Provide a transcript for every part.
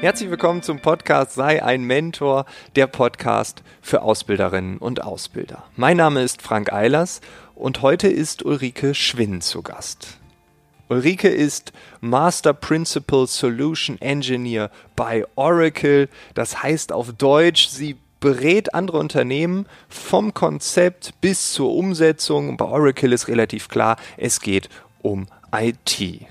Herzlich willkommen zum Podcast Sei ein Mentor, der Podcast für Ausbilderinnen und Ausbilder. Mein Name ist Frank Eilers und heute ist Ulrike Schwinn zu Gast. Ulrike ist Master Principal Solution Engineer bei Oracle. Das heißt auf Deutsch, sie berät andere Unternehmen vom Konzept bis zur Umsetzung. Bei Oracle ist relativ klar, es geht um IT.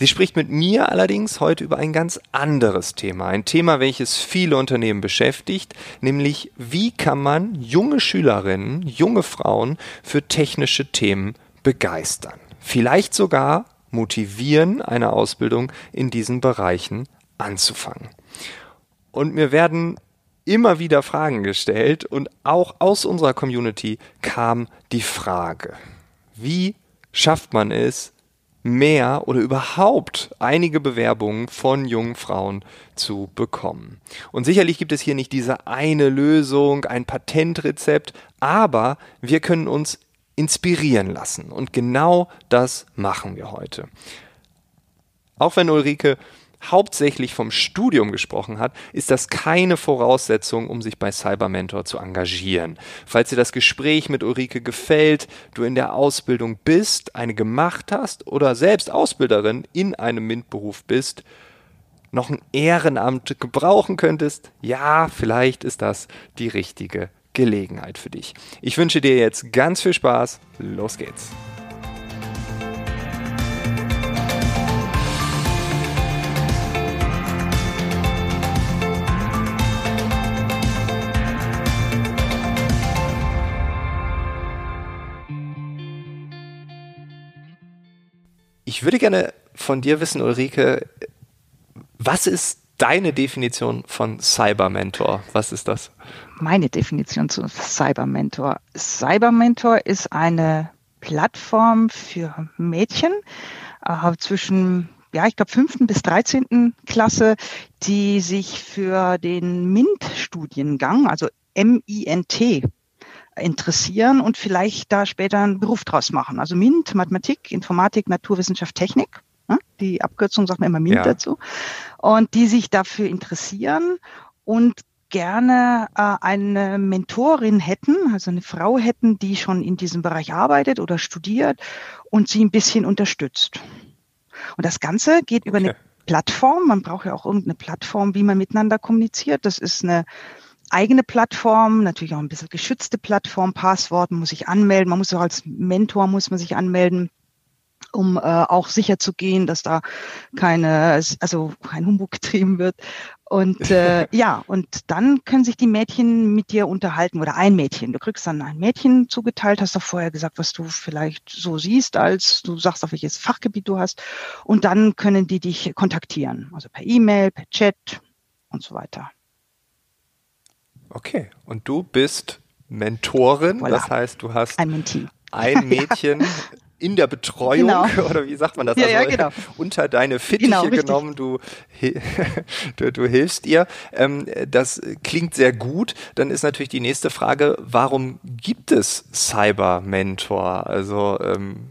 Sie spricht mit mir allerdings heute über ein ganz anderes Thema. Ein Thema, welches viele Unternehmen beschäftigt, nämlich wie kann man junge Schülerinnen, junge Frauen für technische Themen begeistern. Vielleicht sogar motivieren, eine Ausbildung in diesen Bereichen anzufangen. Und mir werden immer wieder Fragen gestellt und auch aus unserer Community kam die Frage, wie schafft man es, mehr oder überhaupt einige Bewerbungen von jungen Frauen zu bekommen. Und sicherlich gibt es hier nicht diese eine Lösung, ein Patentrezept, aber wir können uns inspirieren lassen. Und genau das machen wir heute. Auch wenn Ulrike hauptsächlich vom Studium gesprochen hat, ist das keine Voraussetzung, um sich bei Cybermentor zu engagieren. Falls dir das Gespräch mit Ulrike gefällt, du in der Ausbildung bist, eine gemacht hast oder selbst Ausbilderin in einem MINT-Beruf bist, noch ein Ehrenamt gebrauchen könntest, ja, vielleicht ist das die richtige Gelegenheit für dich. Ich wünsche dir jetzt ganz viel Spaß. Los geht's. Ich würde gerne von dir wissen, Ulrike, was ist deine Definition von Cybermentor? Was ist das? Meine Definition zu Cybermentor. Cybermentor ist eine Plattform für Mädchen äh, zwischen ja, ich glaube, fünften bis dreizehnten Klasse, die sich für den MINT-Studiengang, also M-I-N-T, interessieren und vielleicht da später einen Beruf draus machen. Also MINT, Mathematik, Informatik, Naturwissenschaft, Technik. Ne? Die Abkürzung sagt man immer MINT ja. dazu. Und die sich dafür interessieren und gerne äh, eine Mentorin hätten, also eine Frau hätten, die schon in diesem Bereich arbeitet oder studiert und sie ein bisschen unterstützt. Und das Ganze geht über okay. eine Plattform. Man braucht ja auch irgendeine Plattform, wie man miteinander kommuniziert. Das ist eine eigene Plattform, natürlich auch ein bisschen geschützte Plattform, Passwort, man muss sich anmelden, man muss auch als Mentor muss man sich anmelden um äh, auch sicher zu gehen, dass da keine, also kein Humbug getrieben wird. Und äh, ja, und dann können sich die Mädchen mit dir unterhalten oder ein Mädchen. Du kriegst dann ein Mädchen zugeteilt, hast doch vorher gesagt, was du vielleicht so siehst, als du sagst, auf welches Fachgebiet du hast. Und dann können die dich kontaktieren, also per E-Mail, per Chat und so weiter. Okay, und du bist Mentorin, voilà. das heißt, du hast ein, ein Mädchen in der Betreuung genau. oder wie sagt man das? Ja, also ja, genau. unter deine Fittiche genau, genommen, du, du, du, hilfst ihr. Ähm, das klingt sehr gut. Dann ist natürlich die nächste Frage, warum gibt es Cyber Mentor? Also ähm,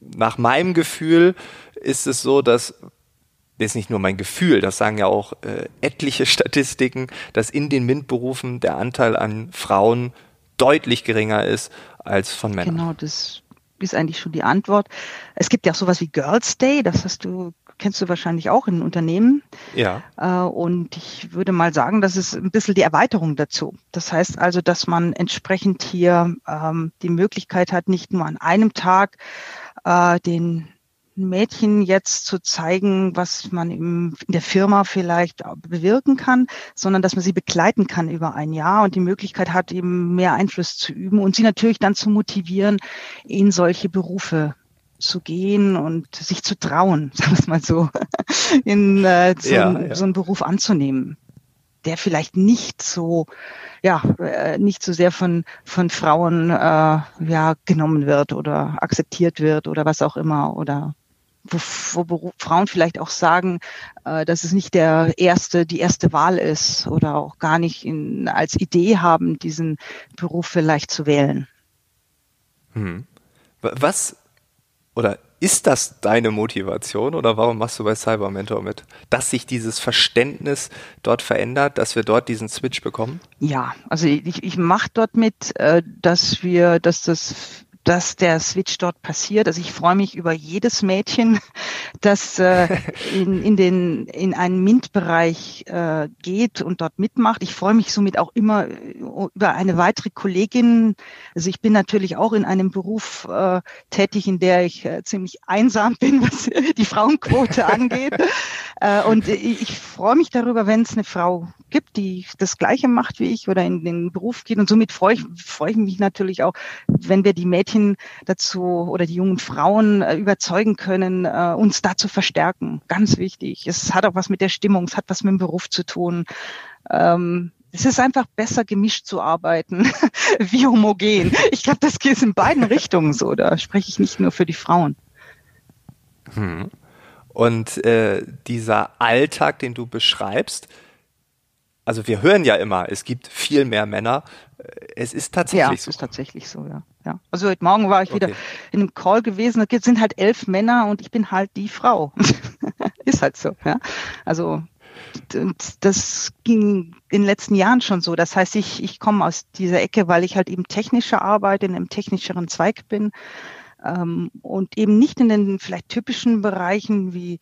nach meinem Gefühl ist es so, dass das ist nicht nur mein Gefühl, das sagen ja auch äh, etliche Statistiken, dass in den MINT-Berufen der Anteil an Frauen deutlich geringer ist als von Männern. Genau, das ist eigentlich schon die Antwort. Es gibt ja auch sowas wie Girls Day, das hast du, kennst du wahrscheinlich auch in Unternehmen. Ja. Äh, und ich würde mal sagen, das ist ein bisschen die Erweiterung dazu. Das heißt also, dass man entsprechend hier ähm, die Möglichkeit hat, nicht nur an einem Tag äh, den Mädchen jetzt zu zeigen, was man in der Firma vielleicht bewirken kann, sondern dass man sie begleiten kann über ein Jahr und die Möglichkeit hat, eben mehr Einfluss zu üben und sie natürlich dann zu motivieren, in solche Berufe zu gehen und sich zu trauen, sagen wir es mal so, in äh, so, ja, ja. so einen Beruf anzunehmen, der vielleicht nicht so ja äh, nicht so sehr von von Frauen äh, ja genommen wird oder akzeptiert wird oder was auch immer oder wo, wo Frauen vielleicht auch sagen, äh, dass es nicht der erste, die erste Wahl ist oder auch gar nicht in, als Idee haben, diesen Beruf vielleicht zu wählen. Hm. Was oder ist das deine Motivation oder warum machst du bei Cyber Mentor mit? Dass sich dieses Verständnis dort verändert, dass wir dort diesen Switch bekommen? Ja, also ich, ich mache dort mit, äh, dass wir, dass das dass der Switch dort passiert. Also ich freue mich über jedes Mädchen, das äh, in, in, den, in einen MINT-Bereich äh, geht und dort mitmacht. Ich freue mich somit auch immer äh, über eine weitere Kollegin. Also ich bin natürlich auch in einem Beruf äh, tätig, in der ich äh, ziemlich einsam bin, was die Frauenquote angeht. äh, und ich, ich freue mich darüber, wenn es eine Frau gibt, die das Gleiche macht wie ich oder in den Beruf geht. Und somit freue ich, freue ich mich natürlich auch, wenn wir die Mädchen dazu oder die jungen Frauen äh, überzeugen können, äh, uns da zu verstärken. Ganz wichtig. Es hat auch was mit der Stimmung, es hat was mit dem Beruf zu tun. Ähm, es ist einfach besser gemischt zu arbeiten, wie homogen. Ich glaube, das geht in beiden Richtungen so. Da spreche ich nicht nur für die Frauen. Hm. Und äh, dieser Alltag, den du beschreibst, also wir hören ja immer, es gibt viel mehr Männer. Es ist tatsächlich ja, es so. ist tatsächlich so, ja. ja. Also heute Morgen war ich wieder in einem Call gewesen, da sind halt elf Männer und ich bin halt die Frau. ist halt so, ja. Also das ging in den letzten Jahren schon so. Das heißt, ich, ich komme aus dieser Ecke, weil ich halt eben technischer arbeite, in einem technischeren Zweig bin ähm, und eben nicht in den vielleicht typischen Bereichen wie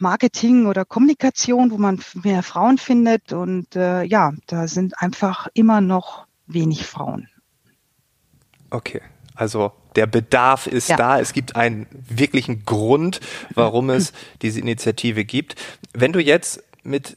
Marketing oder Kommunikation, wo man mehr Frauen findet. Und äh, ja, da sind einfach immer noch wenig Frauen. Okay, also der Bedarf ist ja. da. Es gibt einen wirklichen Grund, warum es diese Initiative gibt. Wenn du jetzt mit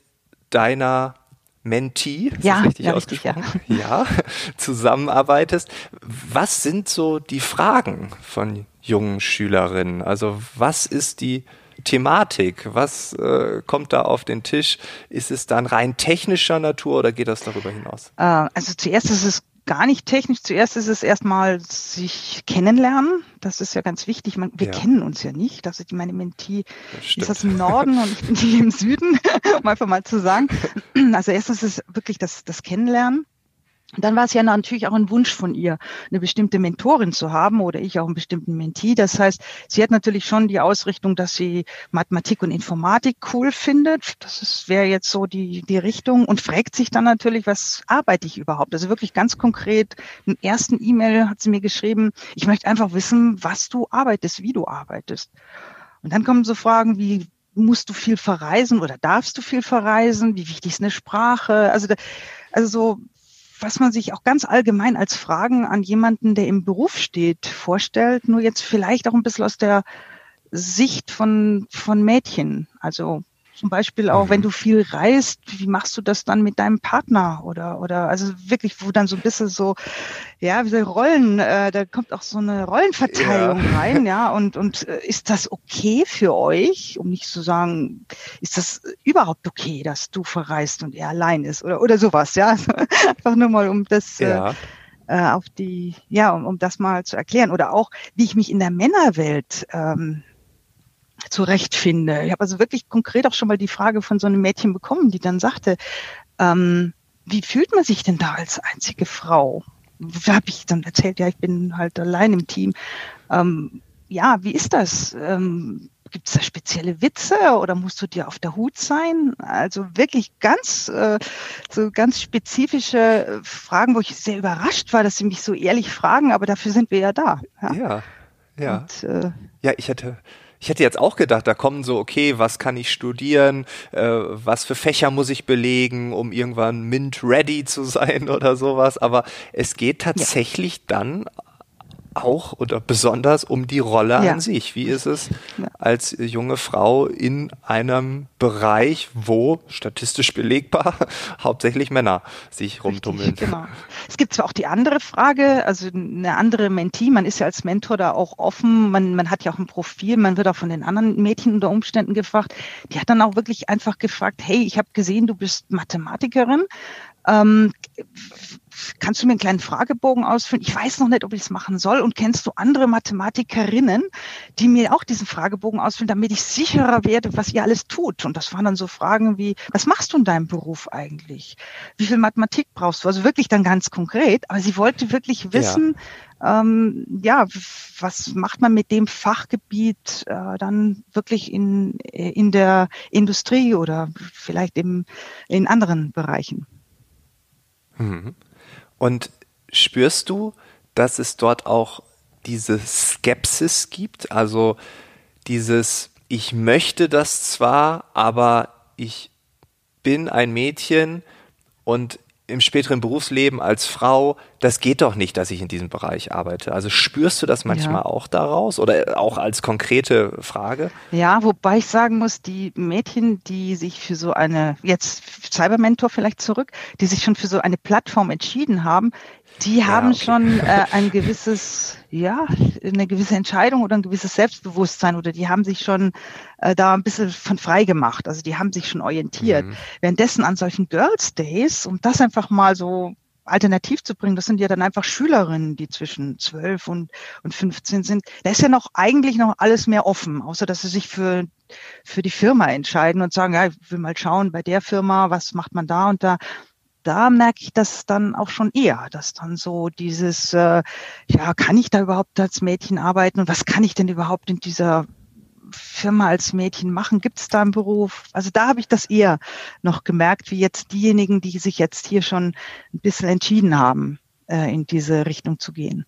deiner Mentee, ja, richtig ja, richtig, ja. ja, zusammenarbeitest, was sind so die Fragen von jungen Schülerinnen? Also was ist die Thematik? Was äh, kommt da auf den Tisch? Ist es dann rein technischer Natur oder geht das darüber hinaus? Äh, also zuerst ist es gar nicht technisch. Zuerst ist es erstmal sich kennenlernen. Das ist ja ganz wichtig. Man, wir ja. kennen uns ja nicht. Ist meine Mentee ist aus dem Norden und ich bin die im Süden, um einfach mal zu sagen. Also erstens ist es wirklich das, das Kennenlernen. Dann war es ja natürlich auch ein Wunsch von ihr, eine bestimmte Mentorin zu haben oder ich auch einen bestimmten Mentee. Das heißt, sie hat natürlich schon die Ausrichtung, dass sie Mathematik und Informatik cool findet. Das wäre jetzt so die, die Richtung und fragt sich dann natürlich, was arbeite ich überhaupt? Also wirklich ganz konkret, im ersten E-Mail hat sie mir geschrieben, ich möchte einfach wissen, was du arbeitest, wie du arbeitest. Und dann kommen so Fragen wie, musst du viel verreisen oder darfst du viel verreisen? Wie wichtig ist eine Sprache? Also, also so was man sich auch ganz allgemein als Fragen an jemanden, der im Beruf steht, vorstellt, nur jetzt vielleicht auch ein bisschen aus der Sicht von, von Mädchen. Also zum Beispiel auch, mhm. wenn du viel reist, wie machst du das dann mit deinem Partner oder oder also wirklich, wo dann so ein bisschen so, ja, wie so Rollen, äh, da kommt auch so eine Rollenverteilung ja. rein, ja. Und und äh, ist das okay für euch, um nicht zu sagen, ist das überhaupt okay, dass du verreist und er allein ist oder oder sowas, ja? Einfach nur mal um das. Äh, ja. Äh, auf die, ja, um, um das mal zu erklären. Oder auch, wie ich mich in der Männerwelt ähm, zurechtfinde. Ich habe also wirklich konkret auch schon mal die Frage von so einem Mädchen bekommen, die dann sagte, ähm, wie fühlt man sich denn da als einzige Frau? Da habe ich dann erzählt, ja, ich bin halt allein im Team. Ähm, ja, wie ist das? Ähm, Gibt es da spezielle Witze oder musst du dir auf der Hut sein? Also wirklich ganz, äh, so ganz spezifische Fragen, wo ich sehr überrascht war, dass sie mich so ehrlich fragen, aber dafür sind wir ja da. Ja, ja. Ja, Und, äh, ja ich hatte ich hätte jetzt auch gedacht, da kommen so, okay, was kann ich studieren, äh, was für Fächer muss ich belegen, um irgendwann mint-ready zu sein oder sowas. Aber es geht tatsächlich ja. dann auch oder besonders um die Rolle ja. an sich. Wie ist es ja. als junge Frau in einem Bereich, wo statistisch belegbar hauptsächlich Männer sich rumtummeln? Richtig, genau. Es gibt zwar auch die andere Frage, also eine andere Mentee, man ist ja als Mentor da auch offen, man, man hat ja auch ein Profil, man wird auch von den anderen Mädchen unter Umständen gefragt. Die hat dann auch wirklich einfach gefragt, hey, ich habe gesehen, du bist Mathematikerin. Ähm, kannst du mir einen kleinen Fragebogen ausfüllen? Ich weiß noch nicht, ob ich es machen soll. Und kennst du andere Mathematikerinnen, die mir auch diesen Fragebogen ausfüllen, damit ich sicherer werde, was ihr alles tut? Und das waren dann so Fragen wie, was machst du in deinem Beruf eigentlich? Wie viel Mathematik brauchst du? Also wirklich dann ganz konkret. Aber sie wollte wirklich wissen, ähm, ja, was macht man mit dem Fachgebiet äh, dann wirklich in, in der Industrie oder vielleicht im, in anderen Bereichen? Mhm. Und spürst du, dass es dort auch diese Skepsis gibt? Also dieses, ich möchte das zwar, aber ich bin ein Mädchen und im späteren Berufsleben als Frau, das geht doch nicht, dass ich in diesem Bereich arbeite. Also spürst du das manchmal ja. auch daraus oder auch als konkrete Frage? Ja, wobei ich sagen muss, die Mädchen, die sich für so eine, jetzt Cybermentor vielleicht zurück, die sich schon für so eine Plattform entschieden haben, die haben ja, okay. schon äh, ein gewisses, ja, eine gewisse Entscheidung oder ein gewisses Selbstbewusstsein oder die haben sich schon äh, da ein bisschen von frei gemacht. Also die haben sich schon orientiert. Mhm. Währenddessen an solchen Girls Days, um das einfach mal so alternativ zu bringen, das sind ja dann einfach Schülerinnen, die zwischen 12 und, und 15 sind. Da ist ja noch eigentlich noch alles mehr offen, außer dass sie sich für, für die Firma entscheiden und sagen, ja, ich will mal schauen bei der Firma, was macht man da und da da merke ich das dann auch schon eher, dass dann so dieses, äh, ja, kann ich da überhaupt als Mädchen arbeiten und was kann ich denn überhaupt in dieser Firma als Mädchen machen? Gibt es da einen Beruf? Also da habe ich das eher noch gemerkt, wie jetzt diejenigen, die sich jetzt hier schon ein bisschen entschieden haben, äh, in diese Richtung zu gehen.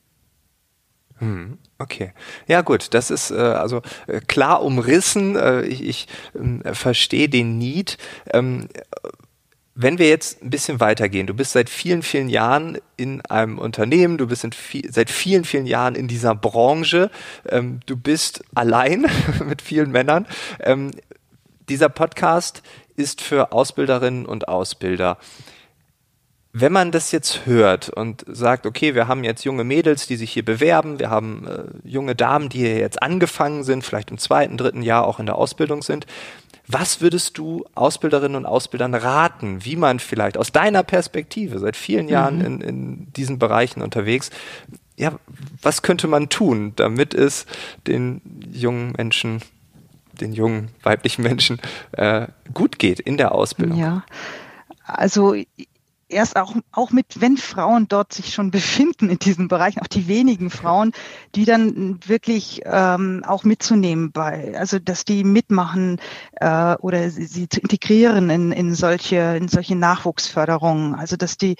Hm, okay. Ja gut, das ist äh, also äh, klar umrissen. Äh, ich ich äh, verstehe den Need. Ähm, wenn wir jetzt ein bisschen weitergehen, du bist seit vielen, vielen Jahren in einem Unternehmen, du bist viel, seit vielen, vielen Jahren in dieser Branche, ähm, du bist allein mit vielen Männern. Ähm, dieser Podcast ist für Ausbilderinnen und Ausbilder. Wenn man das jetzt hört und sagt, okay, wir haben jetzt junge Mädels, die sich hier bewerben, wir haben äh, junge Damen, die hier jetzt angefangen sind, vielleicht im zweiten, dritten Jahr auch in der Ausbildung sind, was würdest du Ausbilderinnen und Ausbildern raten, wie man vielleicht aus deiner Perspektive seit vielen Jahren mhm. in, in diesen Bereichen unterwegs, ja, was könnte man tun, damit es den jungen Menschen, den jungen weiblichen Menschen äh, gut geht in der Ausbildung? Ja, also erst auch, auch mit, wenn Frauen dort sich schon befinden in diesen Bereichen, auch die wenigen Frauen, die dann wirklich ähm, auch mitzunehmen bei, also dass die mitmachen äh, oder sie, sie zu integrieren in, in solche, in solche Nachwuchsförderungen. Also dass die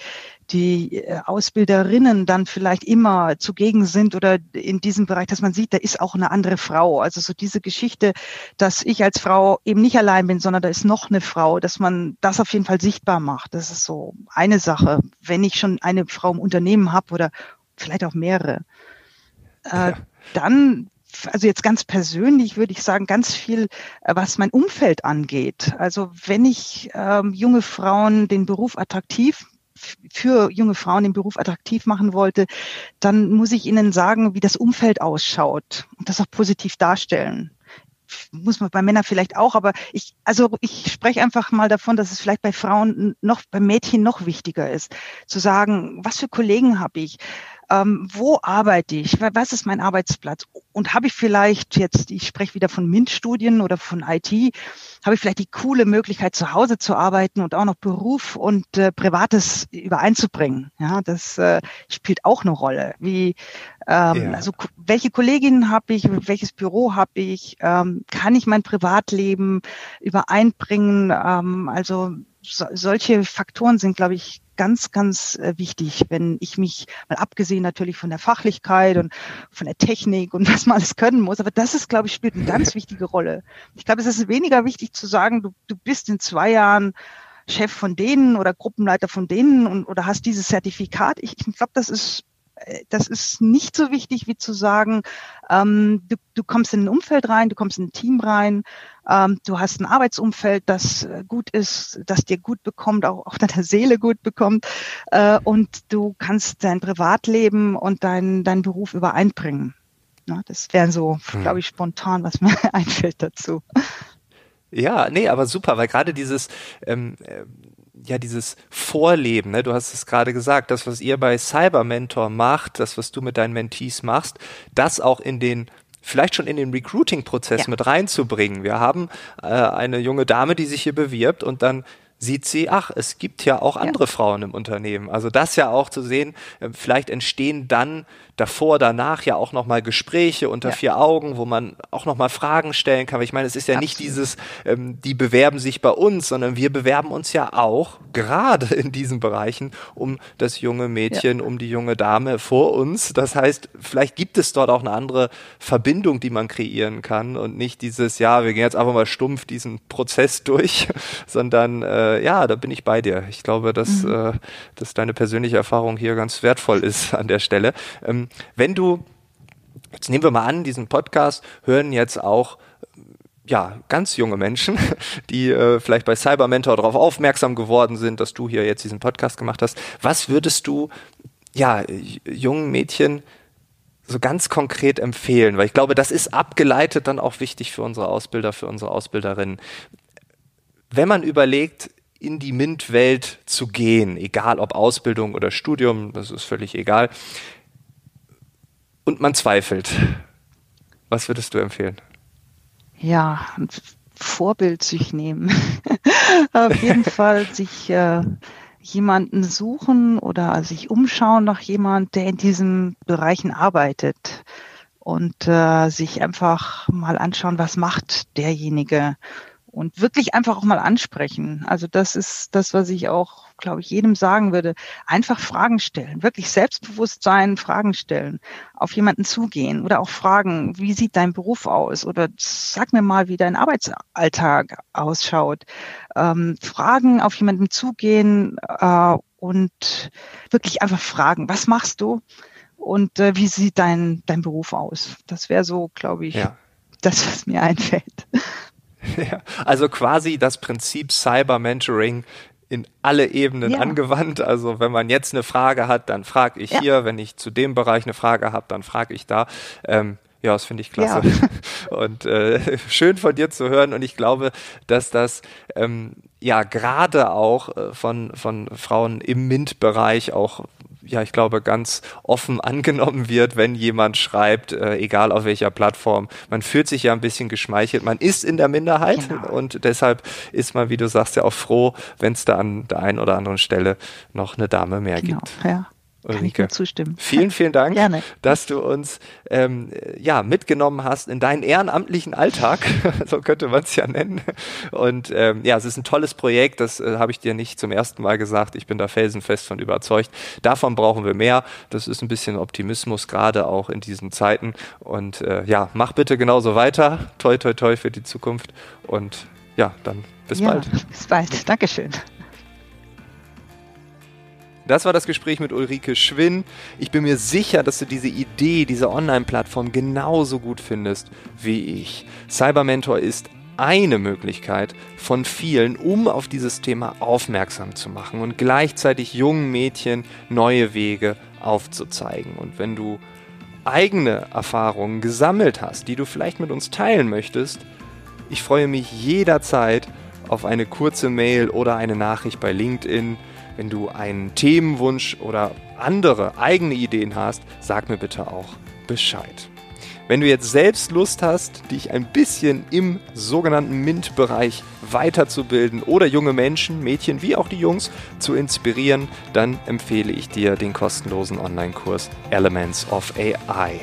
die äh, Ausbilderinnen dann vielleicht immer zugegen sind oder in diesem Bereich, dass man sieht, da ist auch eine andere Frau. Also so diese Geschichte, dass ich als Frau eben nicht allein bin, sondern da ist noch eine Frau, dass man das auf jeden Fall sichtbar macht. Das ist so eine Sache, wenn ich schon eine Frau im Unternehmen habe oder vielleicht auch mehrere. Äh, ja. Dann also jetzt ganz persönlich würde ich sagen, ganz viel, äh, was mein Umfeld angeht. Also wenn ich ähm, junge Frauen den Beruf attraktiv für junge Frauen den Beruf attraktiv machen wollte, dann muss ich Ihnen sagen, wie das Umfeld ausschaut und das auch positiv darstellen. Muss man bei Männern vielleicht auch, aber ich, also ich spreche einfach mal davon, dass es vielleicht bei Frauen noch, bei Mädchen noch wichtiger ist, zu sagen, was für Kollegen habe ich, ähm, wo arbeite ich, was ist mein Arbeitsplatz und habe ich vielleicht jetzt, ich spreche wieder von MINT-Studien oder von IT, habe ich vielleicht die coole Möglichkeit, zu Hause zu arbeiten und auch noch Beruf und äh, Privates übereinzubringen. Ja, das äh, spielt auch eine Rolle. Wie, ähm, ja. also welche Kolleginnen habe ich, welches Büro habe ich, ähm, kann ich mein Privatleben übereinbringen? Ähm, also so, solche Faktoren sind, glaube ich, ganz, ganz äh, wichtig, wenn ich mich, mal abgesehen natürlich von der Fachlichkeit und von der Technik und was man alles können muss, aber das ist, glaube ich, spielt eine ganz wichtige Rolle. Ich glaube, es ist weniger wichtig zu sagen, du, du bist in zwei Jahren Chef von denen oder Gruppenleiter von denen und, oder hast dieses Zertifikat. Ich, ich glaube, das ist das ist nicht so wichtig wie zu sagen, ähm, du, du kommst in ein Umfeld rein, du kommst in ein Team rein, ähm, du hast ein Arbeitsumfeld, das äh, gut ist, das dir gut bekommt, auch, auch deine Seele gut bekommt äh, und du kannst dein Privatleben und dein, deinen Beruf übereinbringen. Ja, das wäre so, hm. glaube ich, spontan, was mir einfällt dazu. Ja, nee, aber super, weil gerade dieses ähm, äh, ja dieses Vorleben, ne? du hast es gerade gesagt, das, was ihr bei Cyber Mentor macht, das, was du mit deinen Mentees machst, das auch in den vielleicht schon in den Recruiting-Prozess ja. mit reinzubringen. Wir haben äh, eine junge Dame, die sich hier bewirbt und dann sieht sie, ach, es gibt ja auch andere ja. Frauen im Unternehmen. Also das ja auch zu sehen, äh, vielleicht entstehen dann davor, danach ja auch nochmal Gespräche unter ja. vier Augen, wo man auch nochmal Fragen stellen kann. Weil ich meine, es ist ja Absolut. nicht dieses, ähm, die bewerben sich bei uns, sondern wir bewerben uns ja auch gerade in diesen Bereichen um das junge Mädchen, ja. um die junge Dame vor uns. Das heißt, vielleicht gibt es dort auch eine andere Verbindung, die man kreieren kann und nicht dieses, ja, wir gehen jetzt einfach mal stumpf diesen Prozess durch, sondern äh, ja, da bin ich bei dir. Ich glaube, dass, mhm. äh, dass deine persönliche Erfahrung hier ganz wertvoll ist an der Stelle. Ähm, wenn du, jetzt nehmen wir mal an, diesen Podcast hören jetzt auch ja, ganz junge Menschen, die äh, vielleicht bei Cyber Mentor darauf aufmerksam geworden sind, dass du hier jetzt diesen Podcast gemacht hast. Was würdest du ja jungen Mädchen so ganz konkret empfehlen? Weil ich glaube, das ist abgeleitet dann auch wichtig für unsere Ausbilder, für unsere Ausbilderinnen. Wenn man überlegt, in die MINT-Welt zu gehen, egal ob Ausbildung oder Studium, das ist völlig egal und man zweifelt. Was würdest du empfehlen? Ja, ein Vorbild sich nehmen. Auf jeden Fall sich äh, jemanden suchen oder sich umschauen nach jemand, der in diesen Bereichen arbeitet und äh, sich einfach mal anschauen, was macht derjenige und wirklich einfach auch mal ansprechen. Also das ist das, was ich auch, glaube ich, jedem sagen würde. Einfach Fragen stellen, wirklich selbstbewusst sein, Fragen stellen, auf jemanden zugehen oder auch fragen, wie sieht dein Beruf aus oder sag mir mal, wie dein Arbeitsalltag ausschaut. Ähm, fragen, auf jemanden zugehen äh, und wirklich einfach fragen, was machst du? Und äh, wie sieht dein, dein Beruf aus? Das wäre so, glaube ich, ja. das, was mir einfällt. Ja, also quasi das Prinzip Cyber Mentoring in alle Ebenen ja. angewandt. Also wenn man jetzt eine Frage hat, dann frage ich ja. hier. Wenn ich zu dem Bereich eine Frage habe, dann frage ich da. Ähm, ja, das finde ich klasse. Ja. Und äh, schön von dir zu hören. Und ich glaube, dass das ähm, ja gerade auch äh, von, von Frauen im MINT-Bereich auch ja, ich glaube, ganz offen angenommen wird, wenn jemand schreibt, äh, egal auf welcher Plattform. Man fühlt sich ja ein bisschen geschmeichelt. Man ist in der Minderheit genau. und deshalb ist man, wie du sagst, ja auch froh, wenn es da an der einen oder anderen Stelle noch eine Dame mehr genau, gibt. Ja. Ulrike. Kann ich zustimmen. Vielen, vielen Dank, Gerne. dass du uns ähm, ja, mitgenommen hast in deinen ehrenamtlichen Alltag, so könnte man es ja nennen. Und ähm, ja, es ist ein tolles Projekt, das äh, habe ich dir nicht zum ersten Mal gesagt. Ich bin da felsenfest von überzeugt. Davon brauchen wir mehr. Das ist ein bisschen Optimismus, gerade auch in diesen Zeiten. Und äh, ja, mach bitte genauso weiter. Toi, toi, toi für die Zukunft. Und ja, dann bis ja, bald. Bis bald. Dankeschön. Das war das Gespräch mit Ulrike Schwinn. Ich bin mir sicher, dass du diese Idee, diese Online-Plattform genauso gut findest wie ich. Cybermentor ist eine Möglichkeit von vielen, um auf dieses Thema aufmerksam zu machen und gleichzeitig jungen Mädchen neue Wege aufzuzeigen. Und wenn du eigene Erfahrungen gesammelt hast, die du vielleicht mit uns teilen möchtest, ich freue mich jederzeit auf eine kurze Mail oder eine Nachricht bei LinkedIn wenn du einen Themenwunsch oder andere eigene Ideen hast, sag mir bitte auch Bescheid. Wenn du jetzt selbst Lust hast, dich ein bisschen im sogenannten MINT-Bereich weiterzubilden oder junge Menschen, Mädchen wie auch die Jungs zu inspirieren, dann empfehle ich dir den kostenlosen Online-Kurs Elements of AI.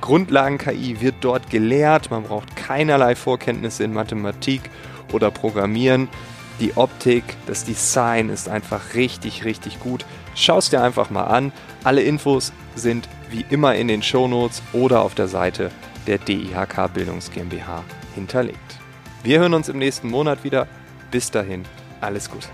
Grundlagen-KI wird dort gelehrt, man braucht keinerlei Vorkenntnisse in Mathematik oder Programmieren die Optik, das Design ist einfach richtig, richtig gut. Schau es dir einfach mal an. Alle Infos sind wie immer in den Shownotes oder auf der Seite der DIHK Bildungs GmbH hinterlegt. Wir hören uns im nächsten Monat wieder. Bis dahin, alles Gute.